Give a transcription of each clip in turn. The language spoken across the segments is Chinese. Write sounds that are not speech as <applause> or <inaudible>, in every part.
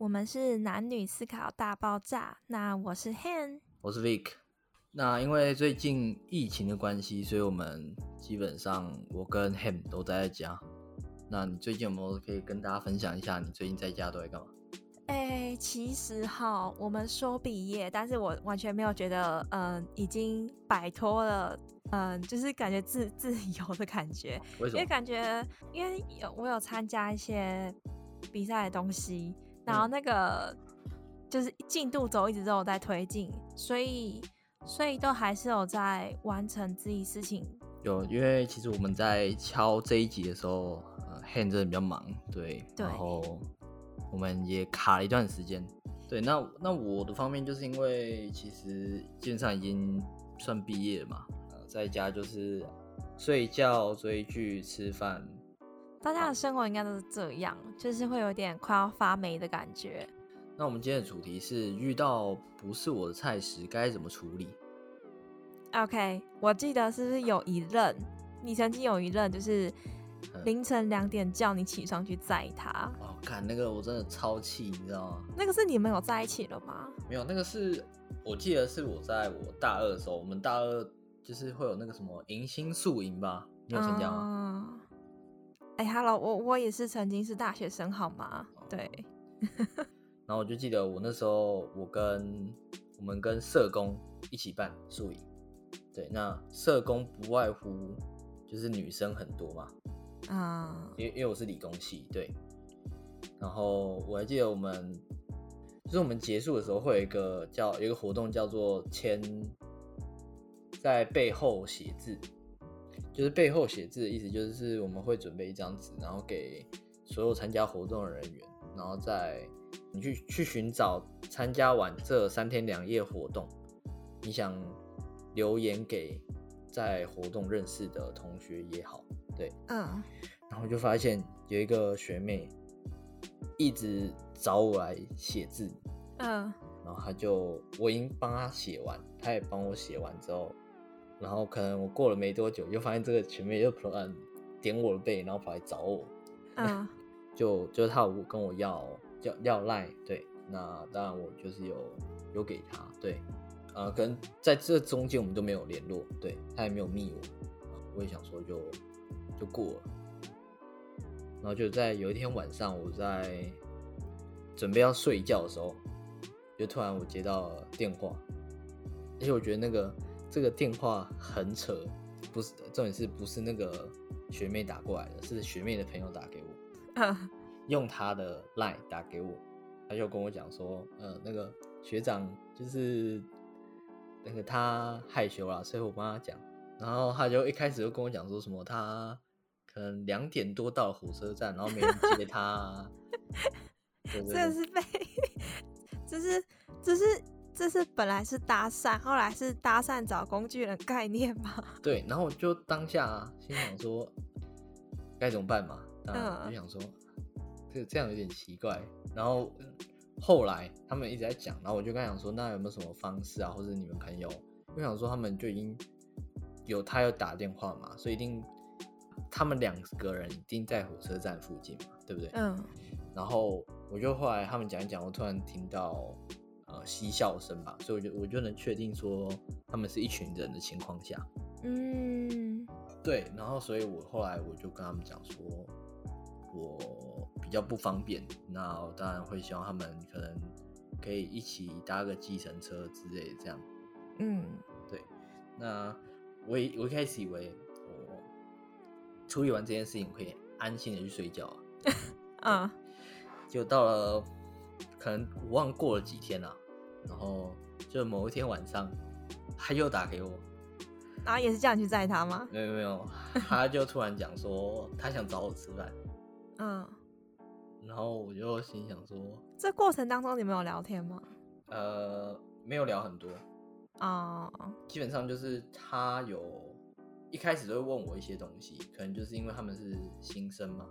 我们是男女思考大爆炸。那我是 Han，我是 Vic。那因为最近疫情的关系，所以我们基本上我跟 Han 都待在家。那你最近有没有可以跟大家分享一下，你最近在家都在干嘛？哎，其实哈，我们说毕业，但是我完全没有觉得，嗯，已经摆脱了，嗯，就是感觉自自由的感觉。为什么？因为感觉，因为有我有参加一些比赛的东西，然后那个就是进度轴一直都有在推进，所以所以都还是有在完成自己事情。有，因为其实我们在敲这一集的时候。Hand 真的比较忙，对，然后我们也卡了一段时间，对，那那我的方面就是因为其实基本上已经算毕业了嘛，在家就是睡觉、追剧、吃饭，大家的生活应该都是这样，就是会有点快要发霉的感觉。那我们今天的主题是遇到不是我的菜时该怎么处理？OK，我记得是不是有一任，你曾经有一任就是。凌晨两点叫你起床去载他哦，看那个我真的超气，你知道吗？那个是你们有在一起了吗？没有，那个是我记得是我在我大二的时候，我们大二就是会有那个什么迎新宿营吧？你有参加吗？哎，Hello，我我也是曾经是大学生，好吗？对。<laughs> 然后我就记得我那时候我跟我们跟社工一起办宿营，对，那社工不外乎就是女生很多嘛。啊，因为因为我是理工系，对，然后我还记得我们，就是我们结束的时候会有一个叫有一个活动叫做签，在背后写字，就是背后写字的意思就是我们会准备一张纸，然后给所有参加活动的人员，然后在你去去寻找参加完这三天两夜活动，你想留言给在活动认识的同学也好。对，嗯，然后就发现有一个学妹一直找我来写字，嗯，然后她就我已经帮她写完，她也帮我写完之后，然后可能我过了没多久，又发现这个前面又突然点我的背，然后跑来找我，嗯，<laughs> 就就他有跟我要要要赖，对，那当然我就是有有给他，对，呃，可能在这中间我们都没有联络，对他也没有密我，我也想说就。就过了，然后就在有一天晚上，我在准备要睡觉的时候，就突然我接到电话，而且我觉得那个这个电话很扯，不是重点是不是那个学妹打过来的，是学妹的朋友打给我，<laughs> 用她的 line 打给我，他就跟我讲说，呃，那个学长就是那个他害羞了，所以我帮他讲，然后他就一开始就跟我讲说什么他。可能两点多到火车站，然后没人接他。<laughs> 这是被，<laughs> 这是这是这是本来是搭讪，后来是搭讪找工具人概念吗？<laughs> 对，然后我就当下心想说该怎么办嘛？嗯，就想说这这样有点奇怪。然后后来他们一直在讲，然后我就跟他讲说，那有没有什么方式啊，或者你们朋友？我想说他们就已经有他有打电话嘛，所以一定。他们两个人一定在火车站附近嘛，对不对？嗯。然后我就后来他们讲一讲，我突然听到呃嬉笑声吧，所以我就我就能确定说他们是一群人的情况下，嗯，对。然后所以我后来我就跟他们讲说，我比较不方便，那我当然会希望他们可能可以一起搭个计程车之类这样。嗯，对。那我我一开始以为我。处理完这件事情，可以安心的去睡觉啊。<laughs> 嗯，就到了，可能我忘过了几天了，然后就某一天晚上，他又打给我，然后也是叫你去载他吗？没有没有，他就突然讲说他想找我吃饭。嗯，然后我就心想说，这过程当中你们有聊天吗？呃，没有聊很多啊，基本上就是他有。一开始都会问我一些东西，可能就是因为他们是新生嘛，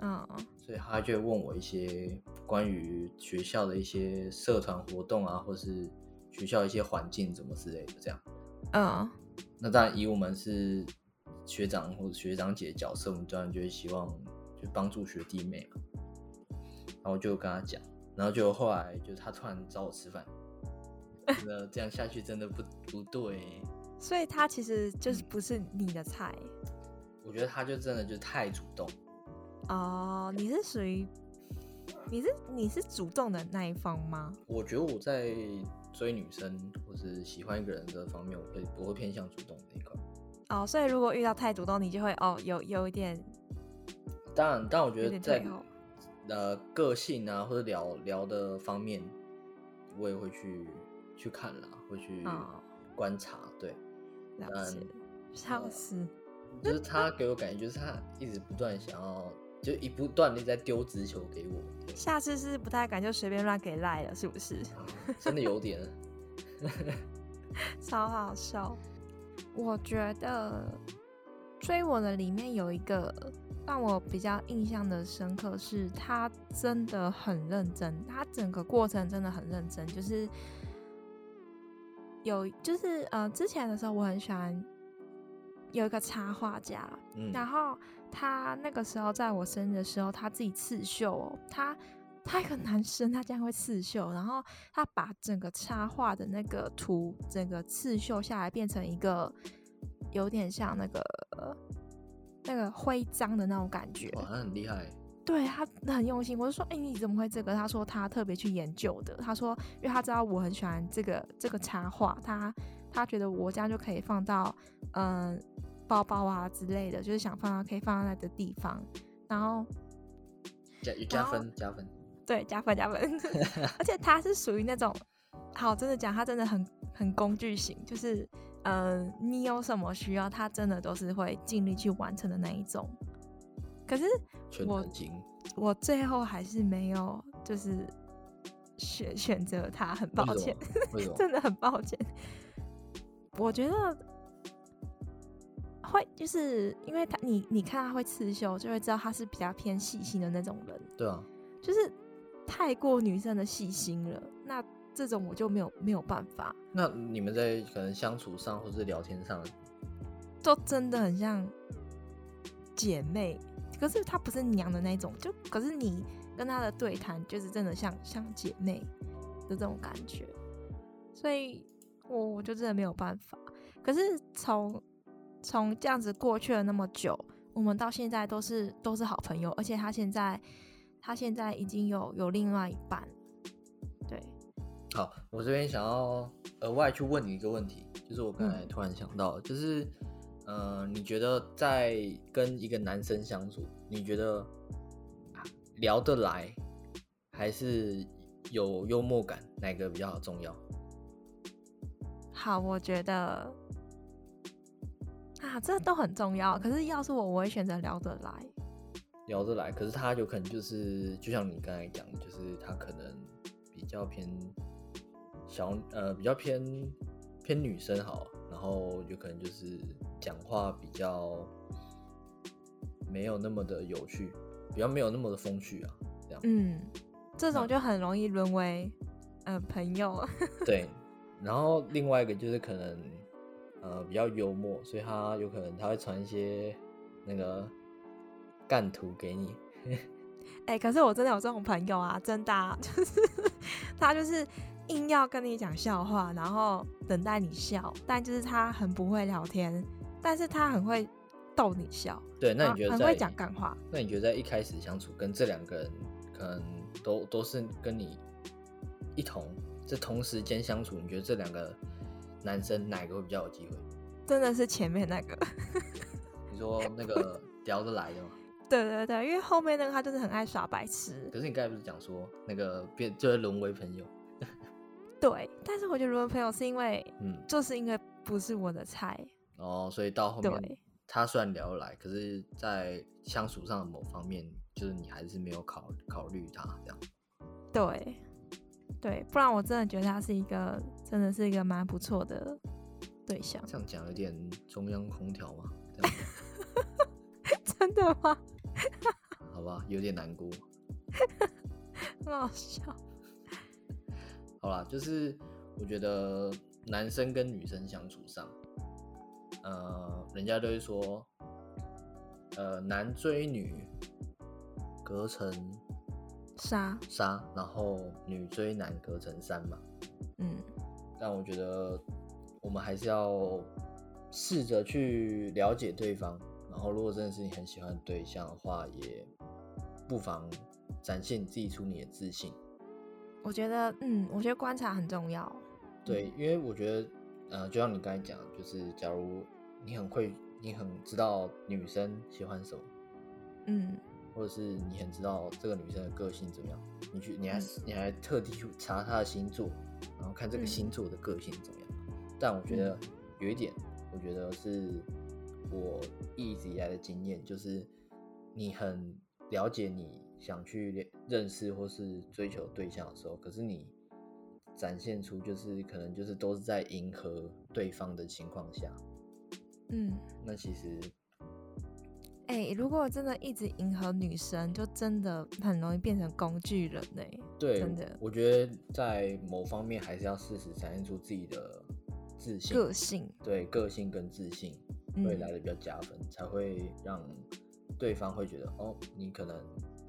嗯，所以他就会问我一些关于学校的一些社团活动啊，或是学校一些环境怎么之类的这样，嗯，那当然以我们是学长或者学长姐的角色，我们当然就会希望就帮助学弟妹嘛，然后就跟他讲，然后就后来就他突然找我吃饭，<laughs> 那这样下去真的不不对。所以他其实就是不是你的菜。我觉得他就真的就太主动。哦，你是属于你是你是主动的那一方吗？我觉得我在追女生或是喜欢一个人这方面，我会不会偏向主动那一块。哦，所以如果遇到太主动，你就会哦有有一点。当然，但我觉得在呃个性啊或者聊聊的方面，我也会去去看啦，会去观察。对，了解，笑死。就是他给我感觉，就是他一直不断想要，就一不断的在丢直球给我。下次是不太敢就随便乱给赖了，是不是？<laughs> 真的有点，<laughs> 超好笑。我觉得追我的里面有一个让我比较印象的深刻，是他真的很认真，他整个过程真的很认真。就是有，就是呃，之前的时候我很喜欢。有一个插画家，然后他那个时候在我生日的时候，他自己刺绣哦，他他一个男生，他竟然会刺绣，然后他把整个插画的那个图，整个刺绣下来，变成一个有点像那个那个徽章的那种感觉，哇，很厉害，对他很用心。我就说，哎，你怎么会这个？他说他特别去研究的，他说，因为他知道我很喜欢这个这个插画，他。他觉得我这样就可以放到嗯包包啊之类的，就是想放到可以放在的地方，然后加加分加分，对加分加分，<laughs> 而且他是属于那种好真的讲，他真的很很工具型，就是嗯你有什么需要，他真的都是会尽力去完成的那一种。可是我我最后还是没有就是选选择他，很抱歉，<laughs> 真的很抱歉。我觉得会，就是因为他，你你看他会刺绣，就会知道他是比较偏细心的那种人。对啊，就是太过女生的细心了。那这种我就没有没有办法。那你们在可能相处上或是聊天上，就真的很像姐妹。可是她不是娘的那种，就可是你跟她的对谈，就是真的像像姐妹的这种感觉，所以。我我就真的没有办法，可是从从这样子过去了那么久，我们到现在都是都是好朋友，而且他现在他现在已经有有另外一半，对。好，我这边想要额外去问你一个问题，就是我刚才突然想到，就是呃，你觉得在跟一个男生相处，你觉得聊得来还是有幽默感，哪个比较重要？好，我觉得啊，这都很重要。可是要是我，我会选择聊得来，聊得来。可是他有可能就是，就像你刚才讲，就是他可能比较偏小，呃，比较偏偏女生好，然后有可能就是讲话比较没有那么的有趣，比较没有那么的风趣啊，这样。嗯，这种就很容易沦为呃朋友。<laughs> 对。然后另外一个就是可能，呃，比较幽默，所以他有可能他会传一些那个干图给你。<laughs> 哎，可是我真的有这种朋友啊，真的，<laughs> 就是他就是硬要跟你讲笑话，然后等待你笑，但就是他很不会聊天，但是他很会逗你笑。对，那你觉得很会讲干话？那你觉得在一开始相处跟这两个人，可能都都是跟你一同。这同时间相处，你觉得这两个男生哪个会比较有机会？真的是前面那个。<laughs> 你说那个 <laughs> 聊得来的吗？对对对，因为后面那个他就是很爱耍白痴。可是你刚才不是讲说那个变就会沦为朋友？<laughs> 对，但是我觉得沦为朋友是因为，嗯，就是因为不是我的菜。哦，所以到后面他虽然聊得来，可是在相处上的某方面，就是你还是没有考考虑他这样。对。对，不然我真的觉得他是一个，真的是一个蛮不错的对象。这样讲有点中央空调吗？<laughs> 真的吗？<laughs> 好吧，有点难过。很好笑。好啦，就是我觉得男生跟女生相处上，呃，人家都会说，呃，男追女隔层杀，杀，然后女追男隔层山嘛。嗯，但我觉得我们还是要试着去了解对方，然后如果真的是你很喜欢的对象的话，也不妨展现自己出你的自信。我觉得，嗯，我觉得观察很重要。对，因为我觉得，呃，就像你刚才讲，就是假如你很会，你很知道女生喜欢什么，嗯，或者是你很知道这个女生的个性怎么样，你去，你还嗯你还特地去查她的星座，然后看这个嗯星座的个性怎么样。但我觉得有一点，我觉得是我一直以来的经验，就是你很了解你想去认识或是追求对象的时候，可是你展现出就是可能就是都是在迎合对方的情况下，嗯，那其实哎、如果真的一直迎合女生，就真的很容易变成工具人呢、对真的我觉得在某方面还是要适时展现出自己的自信，个性，对个性跟自信嗯会来的比较加分，才会让对方会觉得哦，你可能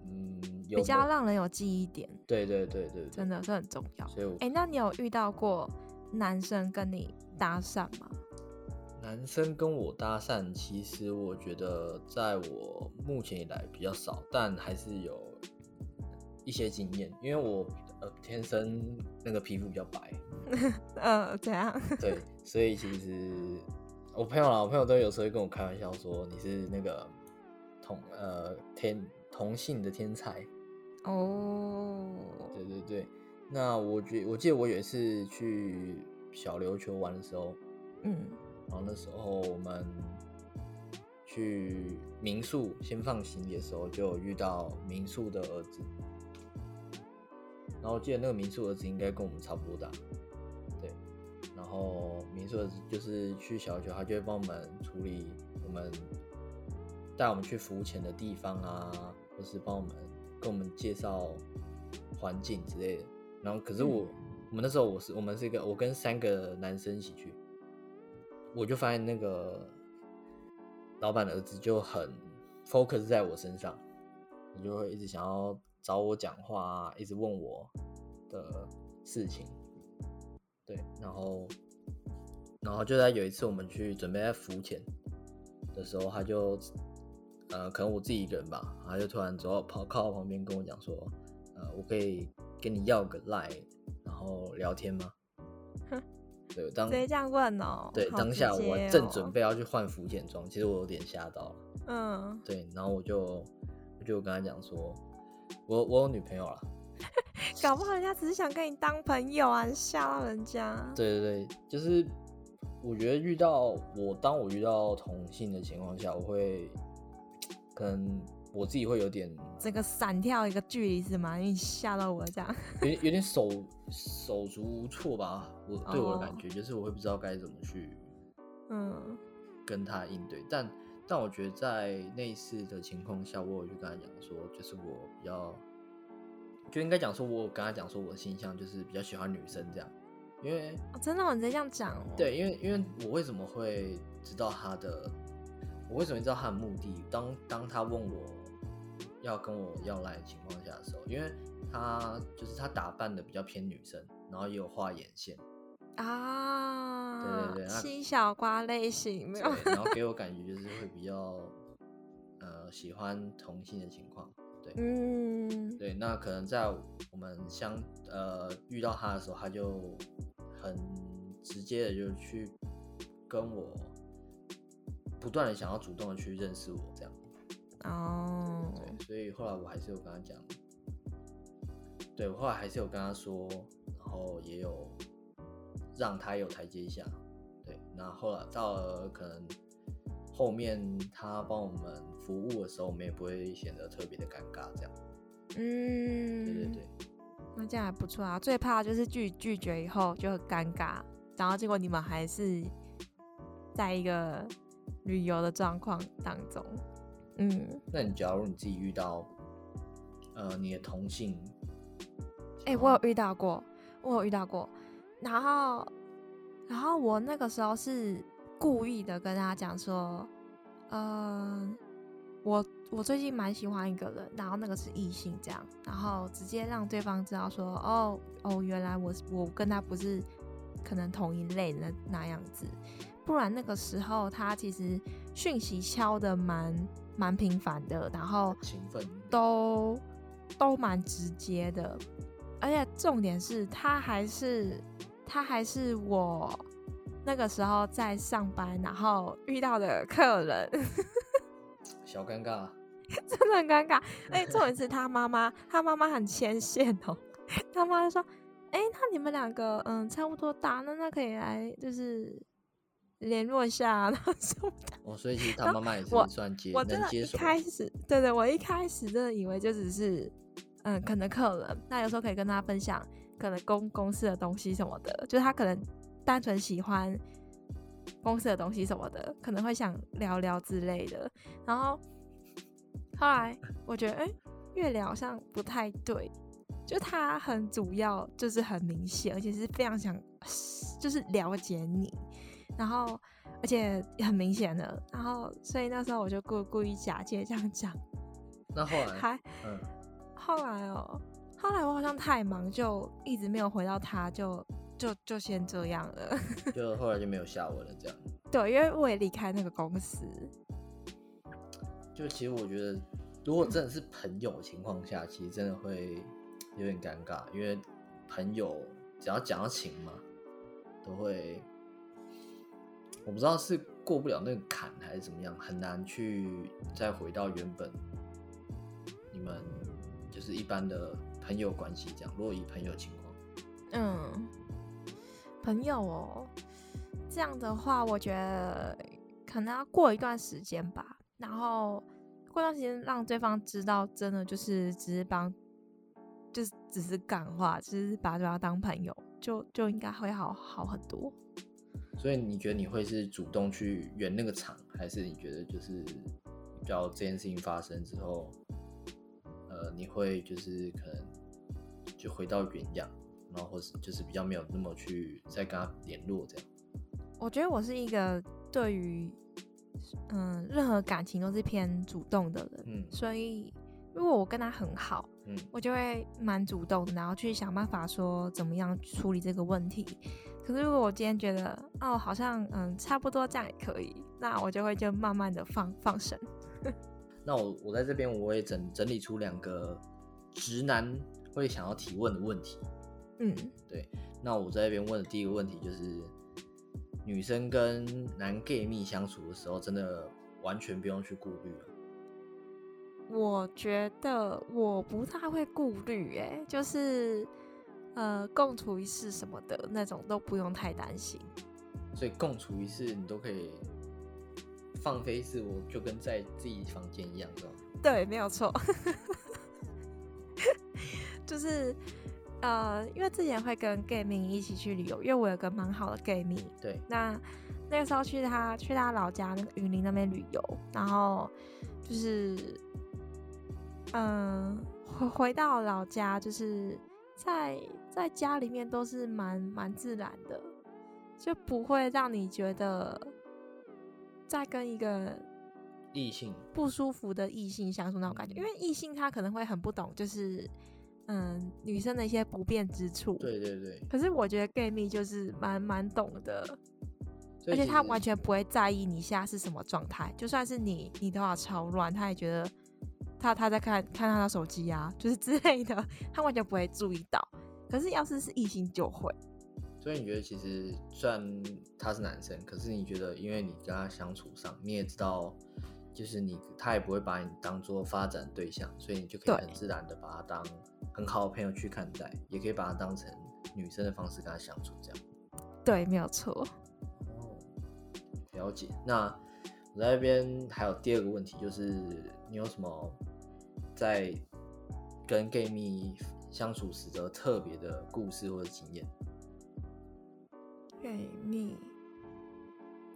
嗯有比较让人有记忆点，对对对对对，真的是很重要。所以我哎、那你有遇到过男生跟你搭讪吗？男生跟我搭讪，其实我觉得在我目前以来比较少，但还是有一些经验，因为我呃天生那个皮肤比较白，<laughs> 呃，怎样？<laughs> 对，所以其实我朋友啦，我朋友都有时候会跟我开玩笑说你是那个同呃天同性的天才，哦，对对对。那我觉我记得我有一次去小琉球玩的时候，嗯然后那时候我们去民宿先放行李的时候，就有遇到民宿的儿子。然后我记得那个民宿儿子应该跟我们差不多大，对。然后民宿儿子就是去小酒，他就会帮我们处理我们带我们去浮潜的地方啊，或是帮我们跟我们介绍环境之类的。然后可是我、我们那时候我是我们是一个我跟三个男生一起去，我就发现那个老板的儿子就很 focus 在我身上，你就会一直想要找我讲话，一直问我的事情。对，然后，然后就在有一次我们去准备在浮潜的时候，他就，呃，可能我自己一个人吧，他就突然走到跑靠我旁边跟我讲说，呃，我可以跟你要个 line，然后聊天吗？对，当直接这样问哦、对，当下我正哦准备要去换福建装，其实我有点吓到了。嗯，对，然后我就我就跟他讲说，我我有女朋友了。<laughs> 搞不好人家只是想跟你当朋友啊，你吓到人家。对对对，就是我觉得遇到我当我遇到同性的情况下，我会 <tsk> 可能我自己会有点这个闪跳一个距离是吗？你吓到我这样。有点有点手手足无措吧。我对我的感哦觉就是我会不知道该怎么去嗯跟他应对，但但我觉得在类似的情况下，我有去跟他讲说，就是我比较就应该讲说，我有跟他讲说我的倾向就是比较喜欢女生这样，因为哦真的、哦，你直接这样讲哦。，对，因为因为我为什么会知道他的，我为什么知道他的目的？当当他问我要跟我要来的情况下的时候，因为他就是他打扮的比较偏女生，然后也有画眼线，啊，对对对那七小瓜类型没有。然后给我感觉就是会比较呃喜欢同性的情况，对。嗯，对，那可能在我们相呃遇到他的时候，他就很直接的就去跟我不断的想要主动的去认识我这样。哦，对，所以后来我还是有跟他讲，对我后来还是有跟他说，然后也有让他有台阶下。对，那后来到了可能后面他帮我们服务的时候，我们也不会显得特别的尴尬这样。嗯，对对对。那这样还不错啊。最怕就是拒拒绝以后就很尴尬，然后结果你们还是在一个旅游的状况当中。嗯，那你假如你自己遇到，呃，你的同性，哎、我有遇到过，我有遇到过，然后，然后我那个时候是故意的跟他讲说，呃，我我最近蛮喜欢一个人，然后那个是异性这样，然后直接让对方知道说，哦哦，原来我我跟他不是可能同一类的那样子，不然那个时候他其实讯息敲的蛮蛮频繁的，然后勤奋都都蛮直接的，而且重点是他还是他还是我那个时候在上班，然后遇到的客人。<laughs> 小尴尬，<laughs> 真的很尴尬。哎，重点是他妈妈，他妈妈很牵线哦。<laughs> 他妈说：“哎，那你们两个嗯差不多大，那那可以来就是联络一下，<laughs> 那什么的。”哦，所以其实他妈妈也是算接我真的一开始，对对，我一开始真的以为就只是嗯可能客人，那有时候可以跟他分享可能公公司的东西什么的，就是他可能单纯喜欢。公司的东西什么的，可能会想聊聊之类的。然后后来我觉得，哎，越聊好像不太对。就他很主要，就是很明显，而且是非常想就是了解你。然后而且很明显的。然后所以那时候我就故故意假借这样讲。<laughs> 那后来还嗯，后来哦，后来我好像太忙，就一直没有回到他，就。就就先这样了，就 <laughs> 后来就没有下文了，这样。<laughs> 对，因为我也离开那个公司。就其实我觉得，如果真的是朋友情况下，其实真的会有点尴尬，因为朋友只要讲到情嘛，都会，我不知道是过不了那个坎还是怎么样，很难去再回到原本你们就是一般的朋友关系这样。如果以朋友情况，嗯。朋友哦，这样的话，我觉得可能要过一段时间吧，然后过段时间让对方知道，真的就是只是帮，就是只是感化，只是把对方当朋友，就就应该会好好很多。所以你觉得你会是主动去圆那个场，还是你觉得就是比较这件事情发生之后，呃，你会就是可能就回到原样？然后或是就是比较没有那么去再跟他联络这样。我觉得我是一个对于嗯任何感情都是偏主动的人，嗯，所以如果我跟他很好，嗯，我就会蛮主动的，然后去想办法说怎么样处理这个问题。可是如果我今天觉得哦好像嗯差不多这样也可以，那我就会就慢慢的放放生。<laughs> 那我我在这边我也整整理出两个直男会想要提问的问题。嗯，对。那我在这边问的第一个问题就是，女生跟男 gay 蜜相处的时候，真的完全不用去顾虑了。我觉得我不太会顾虑，哎，就是呃，共处一室什么的那种都不用太担心。所以共处一室你都可以放飞自我，就跟在自己房间一样，是吧？对，没有错。<laughs> 就是。呃，因为之前会跟 gay 蜜一起去旅游，因为我有个蛮好的 gay 蜜。对。那那个时候去他去他老家那个云林那边旅游，然后就是，嗯，回回到老家，就是在在家里面都是蛮蛮自然的，就不会让你觉得在跟一个异性不舒服的异性相处那种感觉，因为异性他可能会很不懂，就是。嗯，女生的一些不便之处。对对对。可是我觉得 gay 蜜就是蛮蛮懂的，而且他完全不会在意你现在是什么状态，就算是你你头发超乱，他也觉得他他在看看他的手机啊，就是之类的，<laughs> 他完全不会注意到。可是要是是异性就会。所以你觉得其实虽然他是男生，可是你觉得因为你跟他相处上，你也知道，就是你他也不会把你当做发展对象，所以你就可以很自然的把他当。很好的朋友去看待，也可以把他当成女生的方式跟他相处，这样。对，没有错。哦，了解。那我在那边还有第二个问题，就是你有什么在跟 gay 蜜相处时的特别的故事或者经验？gay 蜜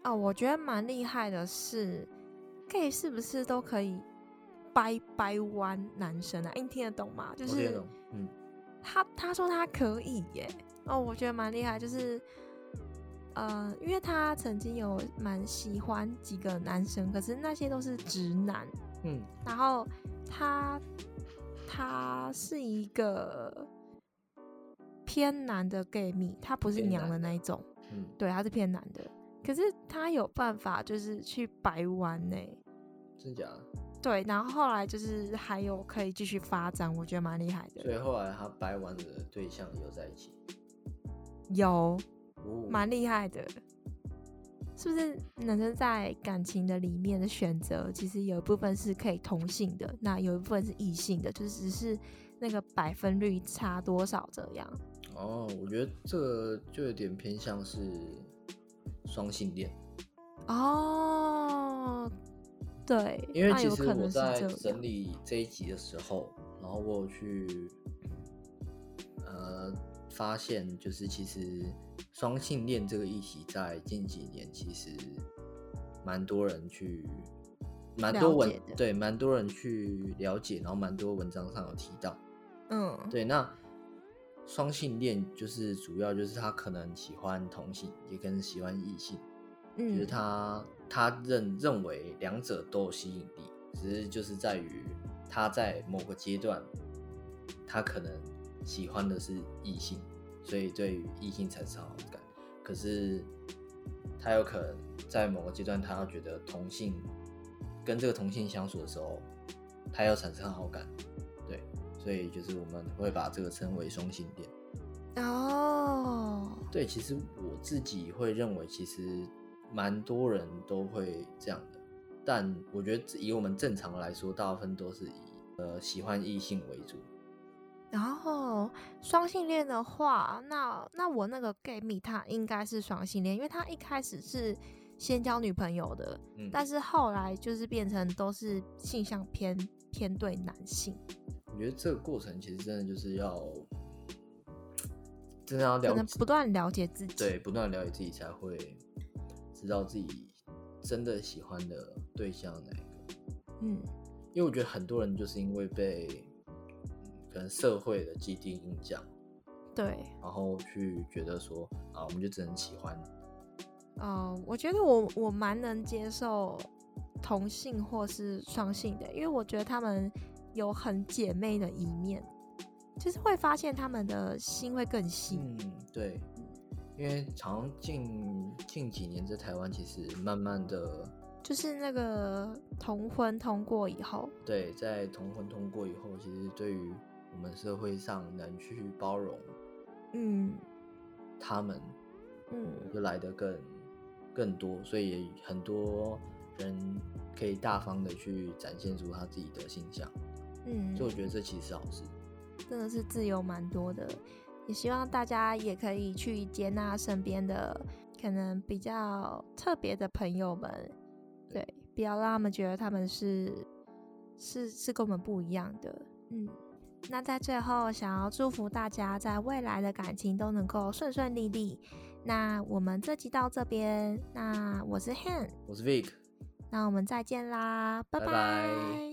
哦，我觉得蛮厉害的是，gay 是不是都可以？掰掰弯男生啊，你听得懂吗？就是，嗯，他他说他可以耶，哦，我觉得蛮厉害，就是，呃，因为他曾经有蛮喜欢几个男生，可是那些都是直男，嗯，然后他他是一个偏男的 gay 蜜，他不是娘的的那一种，嗯，对，他是偏男的。可是他有办法，就是去白玩呢、真假的？对，然后后来就是还有可以继续发展，我觉得蛮厉害的。所以后来他掰弯的对象有在一起，有哦，蛮厉害的，是不是？男生在感情的里面的选择，其实有一部分是可以同性的，那有一部分是异性的，就是只是那个百分率差多少这样。哦，我觉得这个就有点偏向是双性恋，哦，对，因为其实我在整理这一集的时候，然后我有去呃发现，就是其实双性恋这个议题在近几年其实蛮多人去。蛮多文对，蛮多人去了解，然后蛮多文章上有提到。嗯，对，那双性恋就是主要就是他可能喜欢同性，也可能喜欢异性，嗯，就是他他认认为两者都有吸引力，只是就是在于他在某个阶段，他可能喜欢的是异性，所以对于异性产生好感，可是他有可能在某个阶段，他要觉得同性跟这个同性相处的时候，他要产生好感，对，所以就是我们会把这个称为双性恋。哦，对，其实我自己会认为，其实蛮多人都会这样的，但我觉得以我们正常来说，大部分都是以呃喜欢异性为主。然后双性恋的话，那那我那个 gay 蜜他应该是双性恋，因为他一开始是先交女朋友的，嗯，但是后来就是变成都是性向偏偏对男性，我觉得这个过程其实真的就是要，真的要了解，不断了解自己。对，不断了解自己，才会知道自己真的喜欢的对象哪一个。嗯，因为我觉得很多人就是因为被嗯可能社会的既定印象，对，然后去觉得说啊，我们就只能喜欢。呃，我觉得我我蛮能接受同性或是双性的，因为我觉得他们有很姐妹的一面，就是会发现他们的心会更细。嗯，对，因为常近近几年在台湾，其实慢慢的，就是那个同婚通过以后，对，在同婚通过以后，其实对于我们社会上能去包容嗯。他们，嗯，就来的更更多，所以也很多人可以大方的去展现出他自己的形象，嗯，所以我觉得这其实是好事。真的是自由蛮多的，也希望大家也可以去接纳身边的可能比较特别的朋友们，对，不要让他们觉得他们是是是跟我们不一样的，嗯。那在最后，想要祝福大家在未来的感情都能够顺顺利利。那我们这集到这边，那我是 Han，我是 Vic。那我们再见啦，拜拜拜